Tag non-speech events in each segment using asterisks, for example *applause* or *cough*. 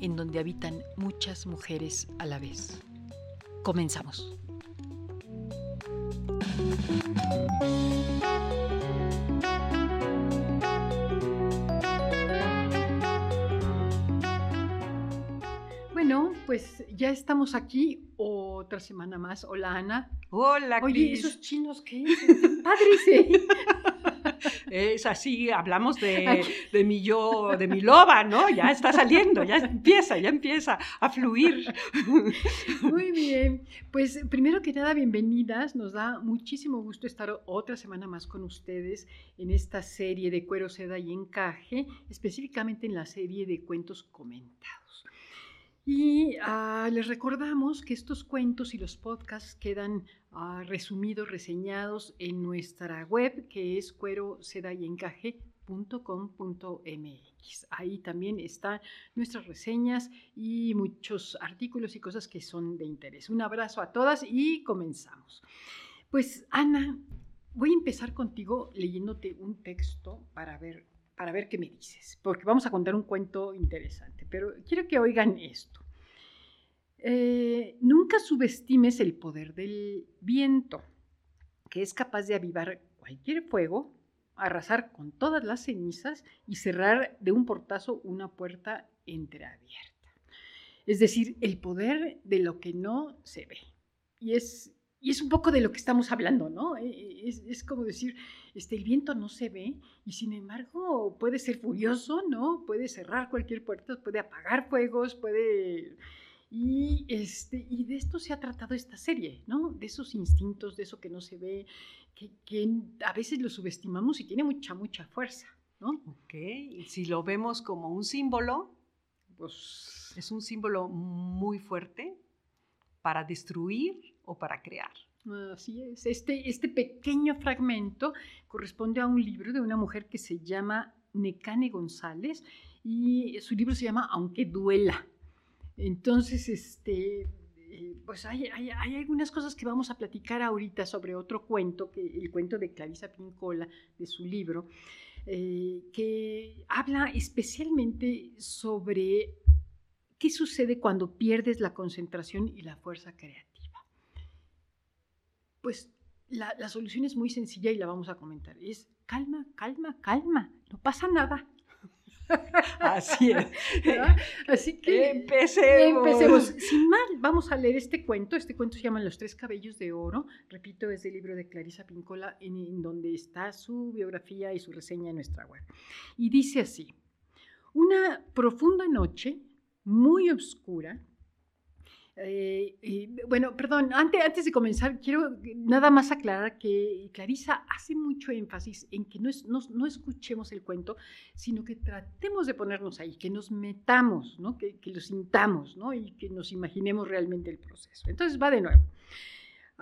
en donde habitan muchas mujeres a la vez. Comenzamos. Bueno, pues ya estamos aquí otra semana más. Hola Ana. Hola, Oye, esos chinos qué padres, *laughs* ¿eh? Es así, hablamos de, de, mi yo, de mi loba, ¿no? Ya está saliendo, ya empieza, ya empieza a fluir. Muy bien, pues primero que nada, bienvenidas. Nos da muchísimo gusto estar otra semana más con ustedes en esta serie de cuero, seda y encaje, específicamente en la serie de cuentos comentados. Y uh, les recordamos que estos cuentos y los podcasts quedan uh, resumidos, reseñados en nuestra web que es cuero, seda y encaje.com.mx. Ahí también están nuestras reseñas y muchos artículos y cosas que son de interés. Un abrazo a todas y comenzamos. Pues Ana, voy a empezar contigo leyéndote un texto para ver para ver qué me dices, porque vamos a contar un cuento interesante, pero quiero que oigan esto. Eh, nunca subestimes el poder del viento, que es capaz de avivar cualquier fuego, arrasar con todas las cenizas y cerrar de un portazo una puerta entreabierta. Es decir, el poder de lo que no se ve. Y es y es un poco de lo que estamos hablando, ¿no? E, e, es, es, como decir, este, el viento no se ve y sin embargo puede ser furioso, ¿no? Puede cerrar cualquier puerta, puede apagar fuegos, puede... Y, este, y de esto se ha tratado esta serie, ¿no? De esos instintos, de eso que no se ve, que, que a veces lo subestimamos y tiene mucha, mucha fuerza, ¿no? Ok, y si lo vemos como un símbolo, pues es un símbolo muy fuerte para destruir o para crear. Así es. Este, este pequeño fragmento corresponde a un libro de una mujer que se llama Necane González y su libro se llama Aunque duela. Entonces, este, pues hay, hay, hay, algunas cosas que vamos a platicar ahorita sobre otro cuento, que, el cuento de Clarisa Pincola, de su libro, eh, que habla especialmente sobre qué sucede cuando pierdes la concentración y la fuerza creativa pues la, la, solución es muy sencilla y la vamos a comentar. Es calma, calma, calma, no pasa nada. *laughs* Así es. Así que empecemos. empecemos. Sin mal, vamos a leer este cuento. Este cuento se llama Los tres cabellos de oro. Repito, es del libro de Clarisa Pincola, en, en donde está su biografía y su reseña en nuestra web. Y dice así, una profunda noche, muy oscura, eh, eh, bueno, perdón, antes, de comenzar, quiero nada más aclarar que Clarisa hace mucho énfasis en que no, es, no, no, escuchemos el cuento, sino que tratemos de ponernos ahí, que nos metamos, ¿no? que, lo sintamos ¿no? y que nos imaginemos realmente el proceso. Entonces va de nuevo.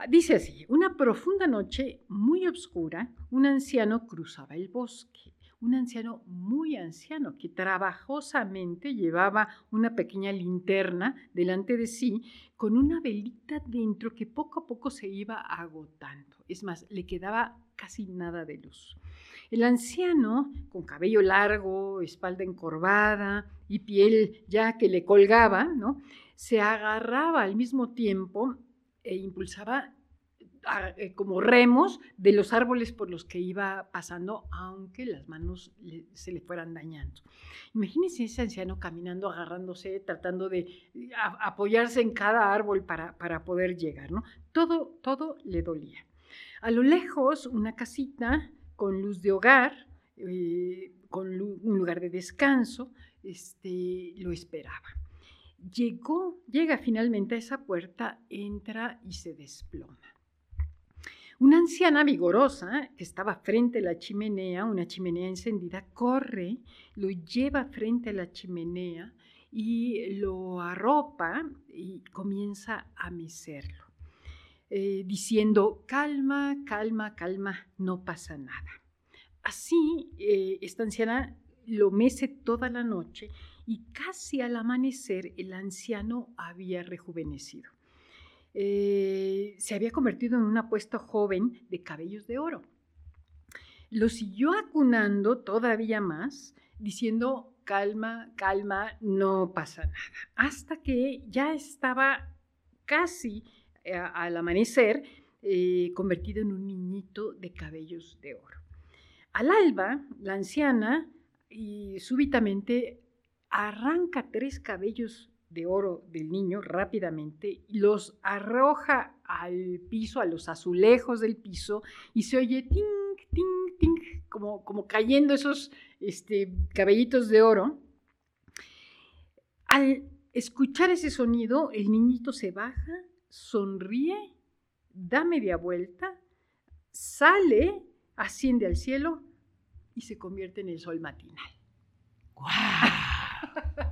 Dice así, una profunda noche muy oscura, un anciano cruzaba el bosque un anciano muy anciano que trabajosamente llevaba una pequeña linterna delante de sí con una velita dentro que poco a poco se iba agotando. Es más, le quedaba casi nada de luz. El anciano, con cabello largo, espalda encorvada y piel ya que le colgaba, ¿no? se agarraba al mismo tiempo e impulsaba como remos de los árboles por los que iba pasando, aunque las manos se le fueran dañando. Imagínense ese anciano caminando, agarrándose, tratando de eh, apoyarse en cada árbol para, para poder llegar, ¿no? Todo, todo le dolía. A lo lejos, una casita con luz de hogar, eh, con un lugar de descanso, este, lo esperaba. Llegó, llega finalmente a esa puerta, entra y se desploma. Una anciana vigorosa que estaba frente a la chimenea, una chimenea encendida, corre, lo lleva frente a la chimenea y lo arropa y comienza a mecerlo, eh, diciendo, calma, calma, calma, no pasa nada. Así, eh, esta anciana lo mece toda la noche y casi al amanecer el anciano había rejuvenecido. Eh, se había convertido en un apuesto joven de cabellos de oro. Lo siguió acunando todavía más, diciendo, calma, calma, no pasa nada, hasta que ya estaba casi eh, al amanecer eh, convertido en un niñito de cabellos de oro. Al alba, la anciana y súbitamente arranca tres cabellos de oro del niño rápidamente los arroja al piso, a los azulejos del piso, y se oye ting, ting, ting, como, como cayendo esos este, cabellitos de oro. Al escuchar ese sonido, el niñito se baja, sonríe, da media vuelta, sale, asciende al cielo y se convierte en el sol matinal. *laughs*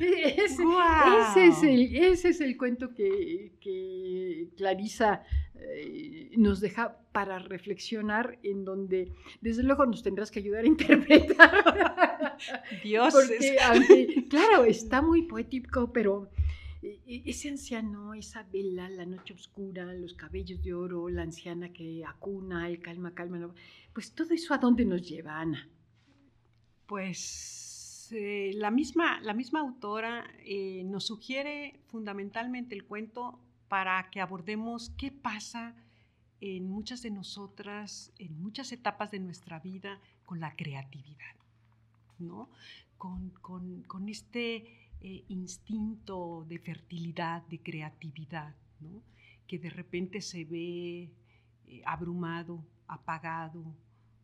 ese, es el, cuento que, Clarisa eh, nos deja para reflexionar, en donde desde luego nos tendrás que ayudar a interpretar. Dios. Porque, claro, está muy poético, pero e, e, ese anciano, esa vela, la noche oscura, los cabellos de oro, la anciana que acuna, el calma, calma, pues todo eso a dónde nos lleva, Ana. Pues eh, la, misma, la misma autora eh, nos sugiere fundamentalmente el cuento para que abordemos qué pasa en muchas de nosotras, en muchas etapas de nuestra vida, con la creatividad, ¿no? con, este eh, instinto de fertilidad, de creatividad, que de repente se ve abrumado, apagado,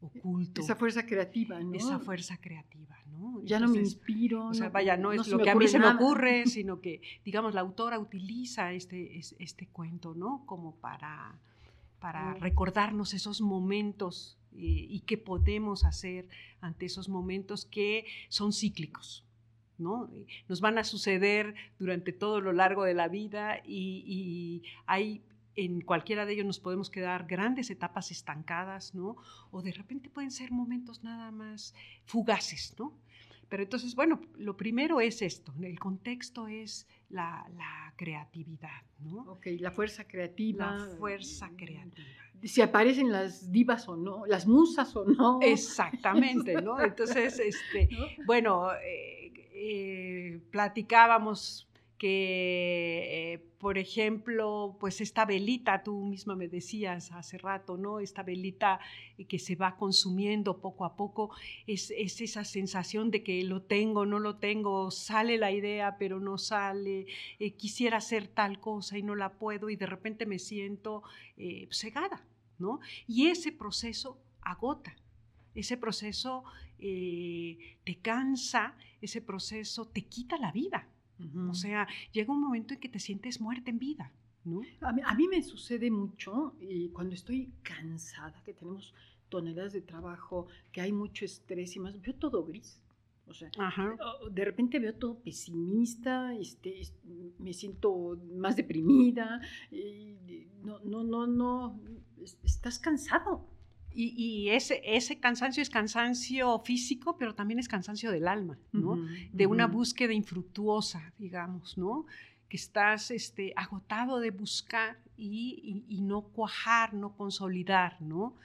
oculto. Esa fuerza creativa, ¿no? Esa fuerza creativa, ¿no? ya no me inspiro. O sea, vaya, no es lo que a mí se me ocurre, *laughs* sino que, digamos, la autora utiliza este, este cuento, ¿no? Como para, para recordarnos esos momentos eh, y qué podemos hacer ante esos momentos que son cíclicos. ¿no? Nos van a suceder durante todo lo largo de la vida y, y hay en cualquiera de ellos nos podemos quedar grandes etapas estancadas, ¿no? O de repente pueden ser momentos nada más fugaces, ¿no? Pero entonces, bueno, lo primero es esto, el contexto es la, creatividad, ¿no? Ok, la fuerza creativa. La fuerza creativa. Si aparecen las divas o no, las musas o no. Exactamente, ¿no? Entonces, *laughs* este, bueno, eh, eh, platicábamos que, eh, por ejemplo, pues esta velita, tú misma me decías hace rato, ¿no? Esta velita que se va consumiendo poco a poco, es, esa sensación de que lo tengo, no lo tengo, sale la idea, pero no sale, eh, quisiera hacer tal cosa y no la puedo y de repente me siento eh, cegada, ¿no? Y ese proceso agota, ese proceso te cansa, ese proceso te quita la vida. O sea, llega un momento en que te sientes muerta en vida. ¿no? A, mí, me sucede mucho y cuando estoy cansada, que tenemos toneladas de trabajo, que hay mucho estrés y más, veo todo gris. O sea, de repente veo todo pesimista, este, me siento más deprimida, no, no, no, no, estás cansado. Y, ese, ese, cansancio es cansancio físico, pero también es cansancio del alma, ¿no? de una búsqueda infructuosa, digamos, ¿no? Que estás este, agotado de buscar y, no cuajar, no consolidar, ¿no?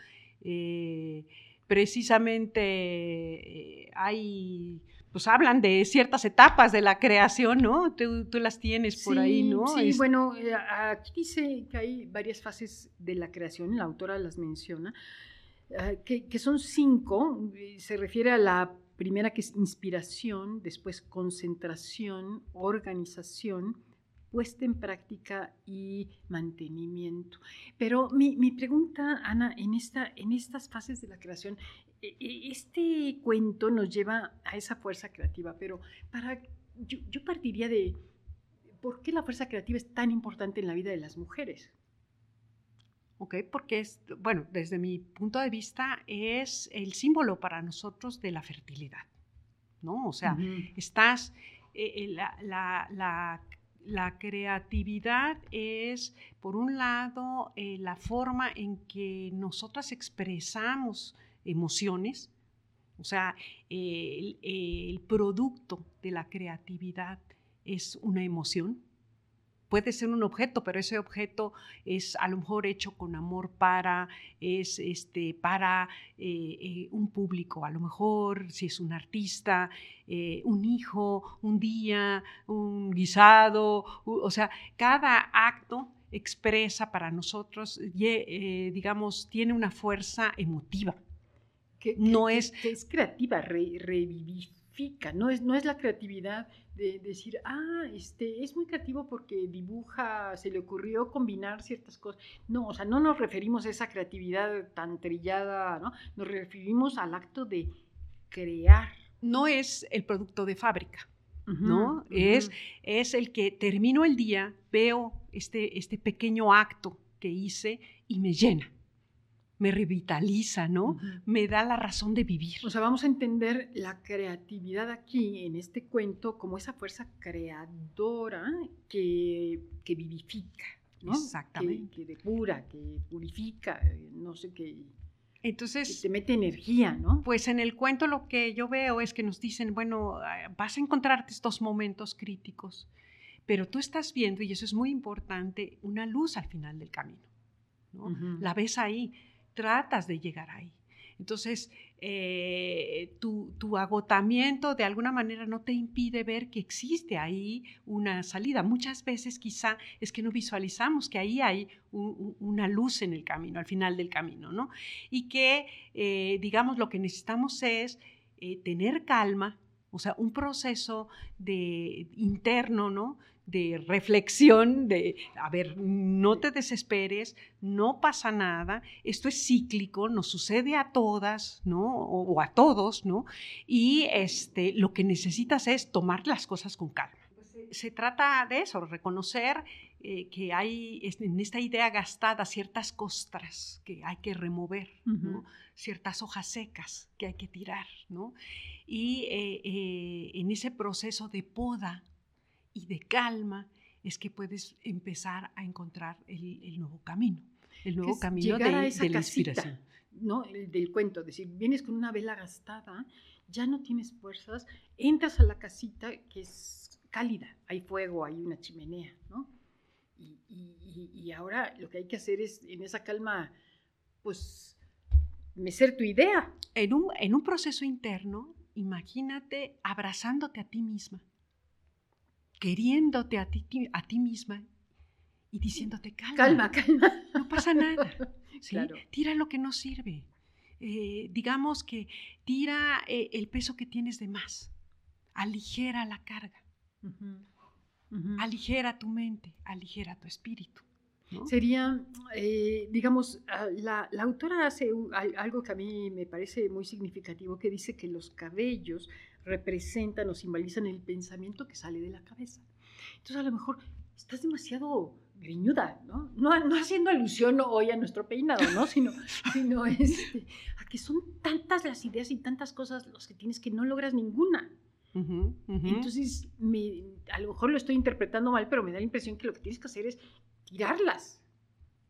Eh, precisamente eh, hay pues hablan de ciertas etapas de la creación, ¿no? Tú, las tienes por ahí, ¿no? Sí, bueno, eh, aquí dice que hay varias fases de la creación, la autora las menciona, que, que, son cinco, se refiere a la primera que es inspiración, después concentración, organización, puesta en práctica y mantenimiento. Pero mi, mi pregunta, Ana, en, esta, en estas fases de la creación, e, e, este cuento nos lleva a esa fuerza creativa, pero para, yo, partiría de por qué la fuerza creativa es tan importante en la vida de las mujeres. Ok, porque es, bueno, desde mi punto de vista es el símbolo para nosotros de la fertilidad, ¿no? O sea, estás, eh, eh, la, la, la, creatividad es, por un lado, eh, la forma en que nosotras expresamos emociones. O sea, el, producto de la creatividad es una emoción. Puede ser un objeto, pero ese objeto es a lo mejor hecho con amor para, es este, para eh, eh, un público, a lo mejor si es un artista, eh, un hijo, un día, un guisado, o sea, cada acto expresa para nosotros, digamos, tiene una fuerza emotiva. No es... es creativa, revivifica, no es, no es la creatividad de decir, ah, este, es muy creativo porque dibuja, se le ocurrió combinar ciertas cosas. No, o sea, no nos referimos a esa creatividad tan trillada, ¿no? Nos referimos al acto de crear. No es el producto de fábrica. ¿no? es, es el que termino el día, veo este, este pequeño acto que hice y me llena me revitaliza, ¿no? Me da la razón de vivir. O sea, vamos a entender la creatividad aquí, en este cuento, como esa fuerza creadora que, que vivifica, ¿no? Exactamente. Que, depura, que purifica, no sé qué. Entonces, que te mete energía, ¿no? Pues en el cuento lo que yo veo es que nos dicen, bueno, ah, vas a encontrarte estos momentos críticos, pero tú estás viendo, y eso es muy importante, una luz al final del camino. ¿no? La ves ahí tratas de llegar ahí. Entonces, eh, tu, agotamiento de alguna manera no te impide ver que existe ahí una salida. Muchas veces quizá es que no visualizamos que ahí hay una luz en el camino, al final del camino, ¿no? Y que, eh, digamos, lo que necesitamos es eh, tener calma, o sea, un proceso de, interno, ¿no? De reflexión, de, a ver, no te desesperes, no pasa nada, esto es cíclico, nos sucede a todas, ¿no? O, a todos, ¿no? Y este, lo que necesitas es tomar las cosas con calma. Se trata de eso, reconocer eh, que hay en esta idea gastada ciertas costras que hay que remover, ¿no? ciertas hojas secas que hay que tirar, ¿no? Y eh, eh, en ese proceso de poda y de calma es que puedes empezar a encontrar el, nuevo camino, el nuevo camino de, la inspiración. ¿no? El, del cuento, es decir, vienes con una vela gastada, ya no tienes fuerzas, entras a la casita que es cálida, hay fuego, hay una chimenea, ¿no? Y, y, ahora lo que hay que hacer es, en esa calma, pues, mecer tu idea. En un, en un proceso interno, imagínate abrazándote a ti misma queriéndote a ti, a ti misma y diciéndote calma. Calma, calma. No pasa nada. *laughs* Tira lo que no sirve. Eh, digamos que tira eh, el peso que tienes de más. Aligera la carga. Aligera tu mente, aligera tu espíritu. Sería, eh, digamos, ah, la, la, autora hace algo que a mí me parece muy significativo, que dice que los cabellos representan o simbolizan el pensamiento que sale de la cabeza. Entonces a lo mejor estás demasiado griñuda, ¿no? No, no haciendo alusión hoy a nuestro peinado, ¿no? Sino, *laughs* sino este, a que son tantas las ideas y tantas cosas los que tienes que no logras ninguna. Entonces, me, a lo mejor lo estoy interpretando mal, pero me da la impresión que lo que tienes que hacer es tirarlas.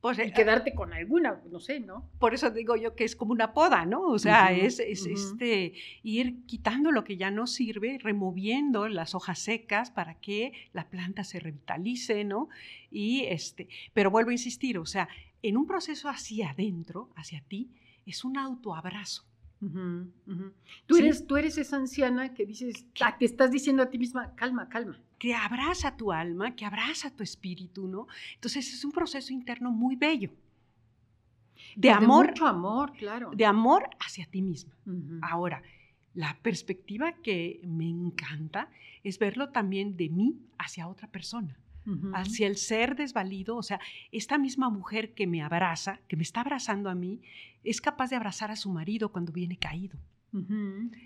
Pues, y eh, quedarte con alguna, no sé, ¿no? Por eso digo yo que es como una poda, ¿no? O sea, es, este, ir quitando lo que ya no sirve, removiendo las hojas secas para que la planta se revitalice, ¿no? Y este, pero vuelvo a insistir, o sea, en un proceso hacia adentro, hacia ti, es un autoabrazo. Tú, Sí. eres, tú eres esa anciana que dices, ah, te estás diciendo a ti misma, calma, calma. Que abraza tu alma, que abraza tu espíritu, ¿no? Entonces es un proceso interno muy bello. De amor, mucho amor, claro. de amor hacia ti misma. Ahora, la perspectiva que me encanta es verlo también de mí hacia otra persona, hacia el ser desvalido, o sea, esta misma mujer que me abraza, que me está abrazando a mí, es capaz de abrazar a su marido cuando viene caído.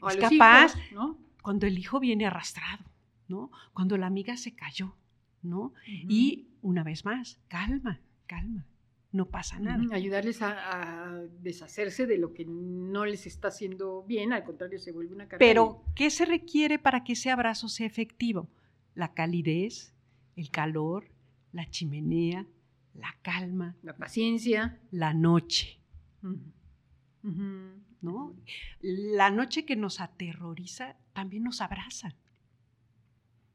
O a es capaz- hijos, ¿no? cuando el hijo viene arrastrado, ¿no? Cuando la amiga se cayó, ¿no? Y una vez más, calma, calma, no pasa nada. Ayudarles a, a deshacerse de lo que no les está haciendo bien, al contrario, se vuelve una carga. Pero, ¿qué se requiere para que ese abrazo sea efectivo? La calidez, el calor, la chimenea, la calma, La paciencia. la noche. ¿no? La noche que nos aterroriza también nos abraza.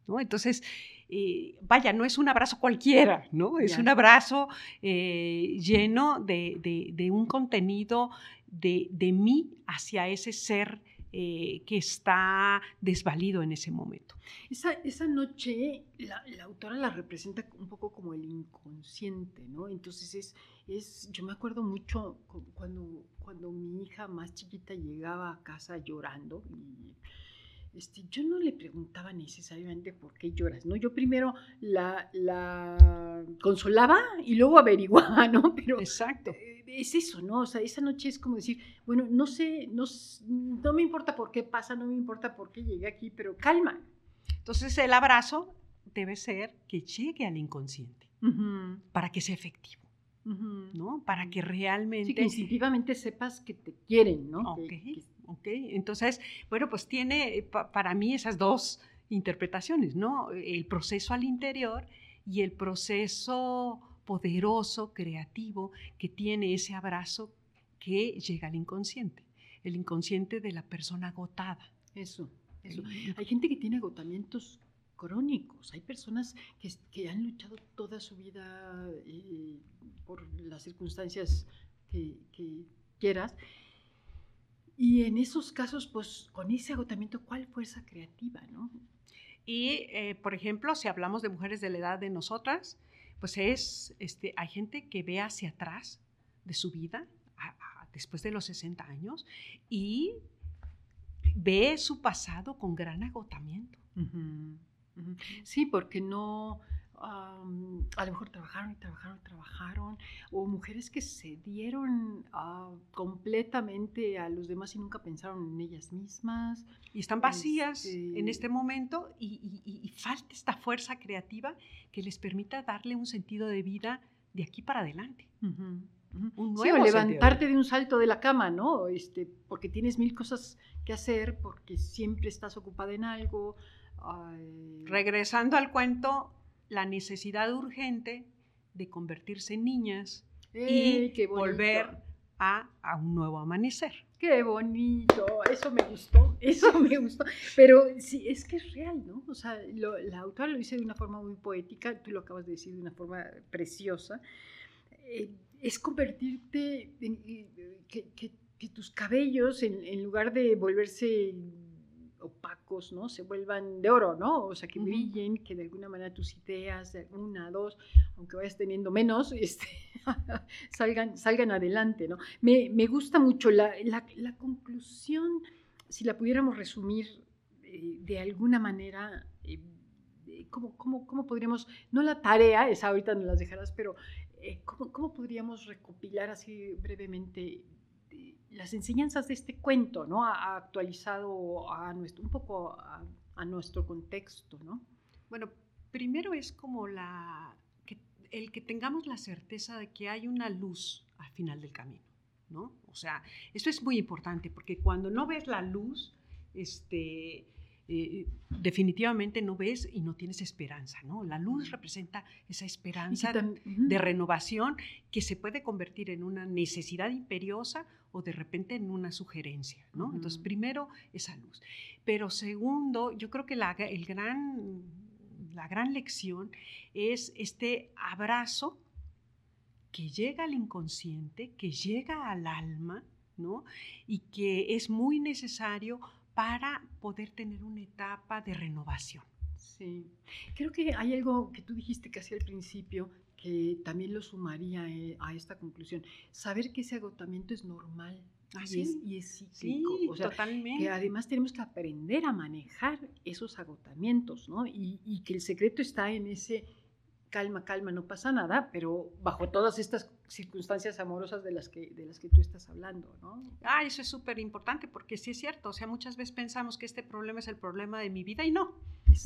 ¿No? Entonces, eh, vaya, no es un abrazo cualquiera, ¿no? Es un abrazo eh, lleno de, de- de un contenido de, de mí hacia ese ser eh, que está desvalido en ese momento. Esa, esa noche la, la autora la representa un poco como el inconsciente, ¿no? Entonces es, es yo me acuerdo mucho cu- cuando, cuando mi hija más chiquita llegaba a casa llorando y este, yo no le preguntaba necesariamente por qué lloras, ¿no? Yo primero la, la consolaba y luego *laughs* averiguaba, ¿no? Pero Exacto. eh, es eso, ¿no? O sea, esa noche es como decir, bueno, no sé, no, no me importa por qué pasa, no me importa por qué llegué aquí, pero calma. Entonces, el abrazo debe ser que llegue al inconsciente para que sea efectivo. ¿no? Para que Sí, realmente... que instintivamente sepas que te quieren, ¿no? Ok, Que- que- ok. Entonces, bueno, pues tiene eh, pa- para mí esas dos interpretaciones, ¿no? El proceso al interior y el proceso poderoso, creativo, que tiene ese abrazo que llega al inconsciente, el inconsciente de la persona agotada. eso, eso. El- Hay gente que tiene agotamientos crónicos, hay personas que, que han luchado toda su vida eh, por las circunstancias que, que quieras. Y en esos casos, pues con ese agotamiento, ¿cuál fuerza creativa, no? Y, eh, por ejemplo, si hablamos de mujeres de la edad de nosotras, pues es, este, hay gente que ve hacia atrás de su vida, a- a- después de los 60 años, y ve su pasado con gran agotamiento. Ujú, ujú. Sí, porque no, am, a lo mejor trabajaron y trabajaron y trabajaron, o mujeres que se dieron ah, completamente a los demás y nunca pensaron en ellas mismas. Y están vacías Este- en este momento y, y- y- falta esta fuerza creativa que les permita darle un sentido de vida de aquí para adelante. Ujú, ujú. Un Sí, nuevo o sentido de levantarte vida. de un salto de la cama, ¿no? Este, porque tienes mil cosas que hacer, porque siempre estás ocupada en algo. ay, Regresando al cuento, la necesidad urgente de convertirse en niñas ¡ey, y volver a, a un nuevo amanecer. Qué bonito, eso me gustó, *laughs* eso me gustó. Pero sí, es que es real, ¿no? O sea, lo- la autora lo dice de una forma muy poética, tú lo acabas de decir de una forma preciosa. Eh, es convertirte en eh, que, que- que tus cabellos, en, en lugar de volverse opacos, ¿no? Se vuelvan de oro, ¿no? O sea, que brillen, que de alguna manera tus ideas, de una, dos, aunque vayas teniendo menos, *laughs* este, salgan, salgan adelante, ¿no? Me, me gusta mucho la, la- la conclusión, si la pudiéramos resumir eh, de alguna manera, eh, ¿cómo, cómo, cómo podríamos, no la tarea, esa ahorita nos las dejarás, pero eh, ¿cómo, cómo podríamos recopilar así brevemente las enseñanzas de este cuento, ¿no? A- a actualizado a nuestro, un poco a, a nuestro contexto, ¿no? Bueno, primero es como la, que- el que tengamos la certeza de que hay una luz al final del camino, ¿no? O sea, esto es muy importante porque cuando no ves la luz, este, eh, definitivamente no ves y no tienes esperanza, ¿no? La luz representa esa esperanza de renovación que se puede convertir en una necesidad imperiosa o de repente en una sugerencia, ¿no? Entonces, primero, esa luz. Pero segundo, yo creo que la, el gran, la gran lección es este abrazo que llega al inconsciente, que llega al alma, ¿no? Y que es muy necesario para poder tener una etapa de renovación. Sí, creo que hay algo que tú dijiste casi al principio que también lo sumaría eh, a esta conclusión. Saber que ese agotamiento es normal y, es, y, es, cíclico. Sí, totalmente. Que además tenemos que aprender a manejar esos agotamientos, ¿no? Y, y que el secreto está en ese calma, calma, no pasa nada, pero bajo todas estas circunstancias amorosas de las que, de las que tú estás hablando, ¿no? Ah, eso es súper importante, porque sí es cierto, o sea, muchas veces pensamos que este problema es el problema de mi vida y no,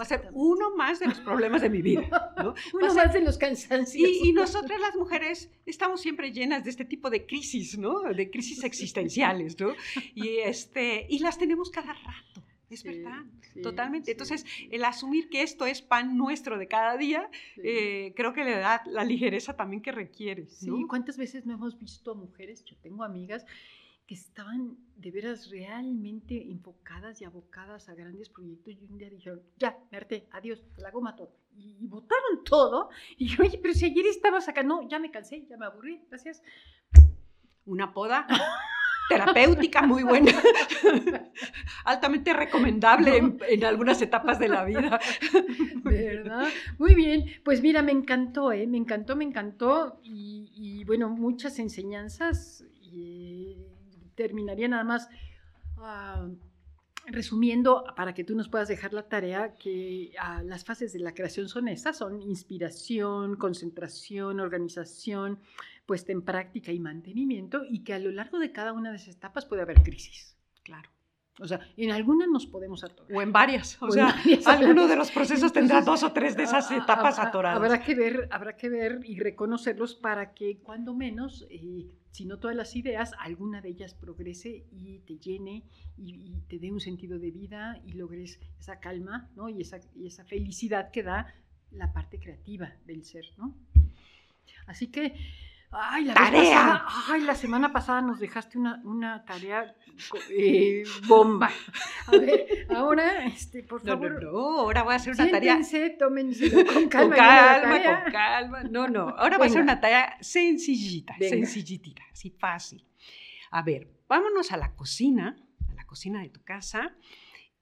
va a ser uno más de los problemas de mi vida, ¿no? *laughs* uno más de los cansancios. Y, y, nosotras las mujeres estamos siempre llenas de este tipo de crisis, ¿no? De crisis existenciales, ¿no? Y, este, y las tenemos cada rato. Es verdad, totalmente. Entonces, el asumir que esto es pan nuestro de cada día, eh, creo que le da la ligereza también que requiere. Sí, ¿cuántas veces no hemos visto a mujeres? Yo tengo amigas que estaban de veras realmente enfocadas y abocadas a grandes proyectos y un día dijeron, ya, me adiós, la goma todo. Y, y votaron todo. Y yo, oye, pero si ayer estabas acá, no, ya me cansé, ya me aburrí, gracias. Una poda. *laughs* terapéutica muy buena, altamente recomendable en, algunas etapas de la vida. ¿Verdad? Muy bien, pues mira, me encantó, ¿eh? me encantó, me encantó y, bueno, muchas enseñanzas. Y, terminaría nada más ah, resumiendo, para que tú nos puedas dejar la tarea, que ah, las fases de la creación son estas, son inspiración, concentración, organización, puesta en práctica y mantenimiento, y que a lo largo de cada una de esas etapas puede haber crisis. Claro. O sea, en alguna nos podemos atorar. O en varias. O, sea, *laughs* alguno de los procesos tendrá dos o tres de esas etapas atoradas. Habrá que ver, habrá que ver y reconocerlos para que cuando menos, eh, si no todas las ideas, alguna de ellas progrese y te llene y, te dé un sentido de vida y logres esa calma ¿no? y, esa, y esa felicidad que da la parte creativa del ser. ¿no? Así que Ay, la tarea. ay, la semana pasada nos dejaste una, una tarea eh, bomba. A ver, ahora, este, por favor. No, no, no, ahora voy a hacer una tarea. tómense con calma. Con calma, con calma. No, no, ahora voy a hacer una tarea sencillita, sencillita, así fácil. A ver, vámonos a la cocina, a la cocina de tu casa,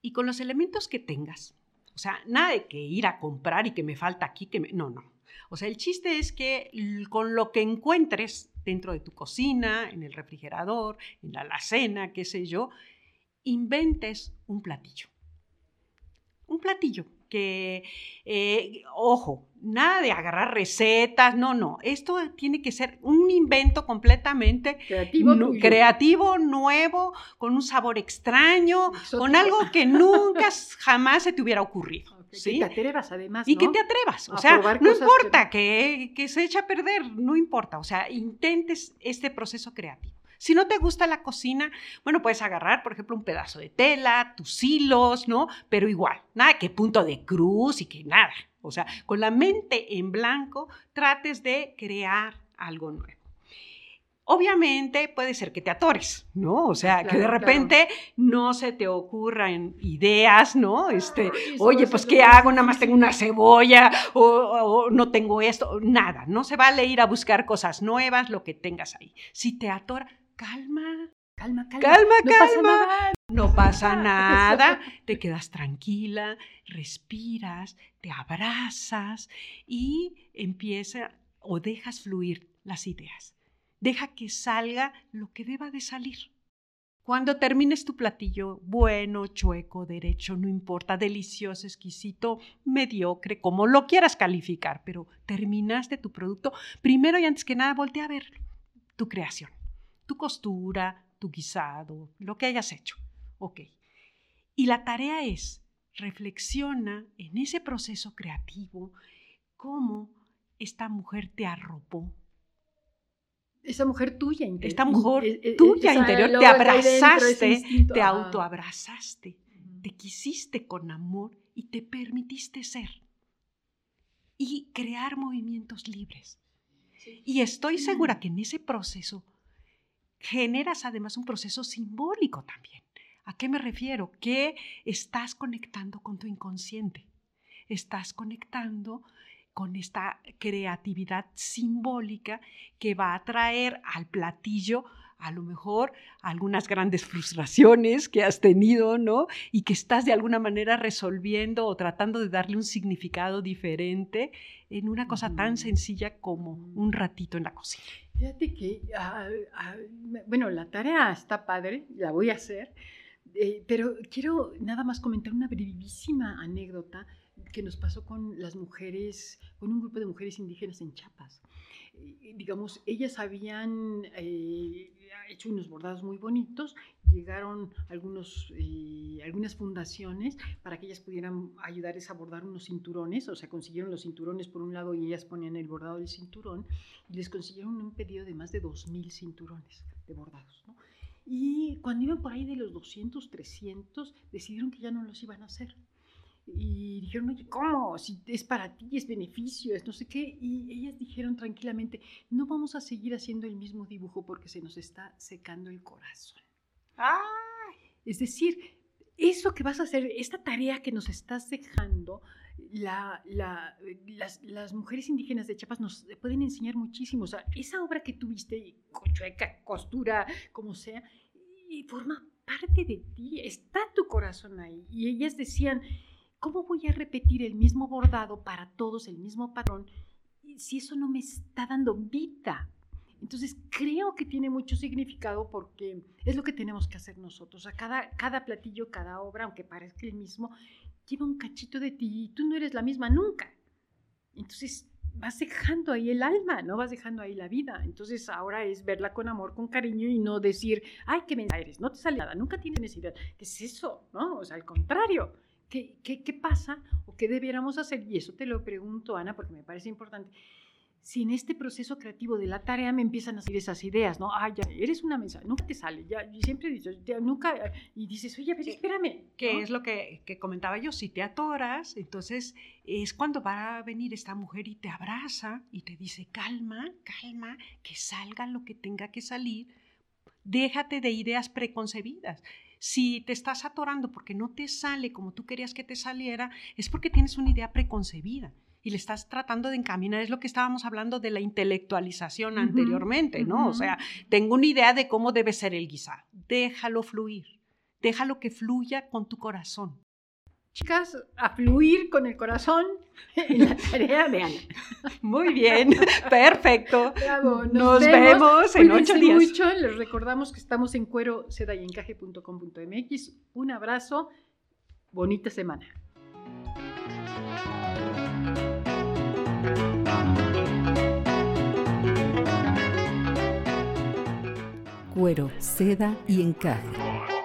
y con los elementos que tengas. O sea, nada de que ir a comprar y que me falta aquí, que me... No, no o sea, el chiste es que con lo que encuentres dentro de tu cocina, en el refrigerador, en la alacena, qué sé yo, inventes un platillo. Un platillo que, eh, ojo, nada de agarrar recetas, no, no, esto tiene que ser un invento completamente creativo, nuevo, con un sabor extraño, con algo que nunca jamás se te hubiera ocurrido. ¿Sí? Que te atrevas además. Y que te atrevas, o sea, no importa que... Que, se eche a perder, no importa, o sea, intentes este proceso creativo. Si no te gusta la cocina, bueno, puedes agarrar, por ejemplo, un pedazo de tela, tus hilos, ¿no? Pero igual, nada que punto de cruz y que nada. O sea, con la mente en blanco, trates de crear algo nuevo. Obviamente puede ser que te atores, ¿no? O sea, que de repente no se te ocurran ideas, ¿no? Este, oye, pues ¿qué hago? Nada más tengo una cebolla o, no tengo esto, nada. No se vale ir a buscar cosas nuevas, lo que tengas ahí. Si te atora, calma. Calma, calma. Calma, no Pasa nada. No pasa nada. Te quedas tranquila, respiras, te abrazas y empieza o dejas fluir las ideas Deja que salga lo que deba de salir. Cuando termines tu platillo, bueno, chueco, derecho, no importa, delicioso, exquisito, mediocre, como lo quieras calificar, pero terminaste tu producto, primero y antes que nada voltea a ver tu creación, tu costura, tu guisado, lo que hayas hecho. Ok. Y la tarea es, reflexiona en ese proceso creativo cómo esta mujer te arropó, esa mujer tuya interior. Esta mujer tuya interior, te abrazaste, te autoabrazaste, te quisiste con amor y te permitiste ser. Y crear movimientos libres. Y estoy segura que en ese proceso generas además un proceso simbólico también. ¿A qué me refiero? Que estás conectando con tu inconsciente. Estás conectando con esta creatividad simbólica que va a traer al platillo a lo mejor algunas grandes frustraciones que has tenido, ¿no? Y que estás de alguna manera resolviendo o tratando de darle un significado diferente en una cosa tan sencilla como un ratito en la cocina. Fíjate que, ah, ah, bueno, la tarea está padre, la voy a hacer, eh, pero quiero nada más comentar una brevísima anécdota que nos pasó con las mujeres, con un grupo de mujeres indígenas en Chiapas. Eh, digamos, ellas habían eh, hecho unos bordados muy bonitos, llegaron algunos, eh, algunas fundaciones para que ellas pudieran ayudarles a bordar unos cinturones, o sea, consiguieron los cinturones por un lado y ellas ponían el bordado del cinturón, y les consiguieron un pedido de más de 2.000 cinturones de bordados. Y cuando iban por ahí de los 200, 300, decidieron que ya no los iban a hacer y dijeron, oye, ¿cómo? Si es para ti, es beneficio, es no sé qué. Y ellas dijeron tranquilamente, no vamos a seguir haciendo el mismo dibujo porque se nos está secando el corazón. Es decir, eso que vas a hacer, esta tarea que nos estás dejando, la, la, las, las, mujeres indígenas de Chiapas nos pueden enseñar muchísimo. O sea, esa obra que tuviste, chueca, costura, como sea, y forma parte de ti, está tu corazón ahí. Y ellas decían, ¿cómo voy a repetir el mismo bordado para todos, el mismo patrón, si eso no me está dando vida? Entonces creo que tiene mucho significado porque es lo que tenemos que hacer nosotros. Cada, cada platillo, cada obra, aunque parezca el mismo, lleva un cachito de ti y tú no eres la misma nunca. Entonces vas dejando ahí el alma, no vas dejando ahí la vida. Entonces ahora es verla con amor, con cariño y no decir, ay, qué mensa eres, no te sale nada, nunca tienes necesidad. ¿Qué es eso? ¿No? O sea, al contrario ¿Qué, qué, pasa o qué debiéramos hacer? Y eso te lo pregunto, Ana, porque me parece importante. Si en este proceso creativo de la tarea me empiezan a salir esas ideas, ¿no? Ah, ya, eres una mesa, nunca te sale, ya, yo siempre he dicho, nunca, y dices, oye, pero espérame. Que es lo que, que, comentaba yo, si te atoras, entonces es cuando va a venir esta mujer y te abraza y te dice, calma, calma, que salga lo que tenga que salir, déjate de ideas preconcebidas. Si te estás atorando porque no te sale como tú querías que te saliera, es porque tienes una idea preconcebida y le estás tratando de encaminar. Es lo que estábamos hablando de la intelectualización anteriormente, ¿no? O sea, tengo una idea de cómo debe ser el guisado. Déjalo fluir. Déjalo que fluya con tu corazón chicas, a fluir con el corazón *laughs* la tarea de Ana. Muy bien, *laughs* perfecto. nos, vemos, en ocho días. mucho. Les recordamos que estamos en cuero seda y encaje.com.mx. Un abrazo, bonita semana. Cuero, seda y encaje.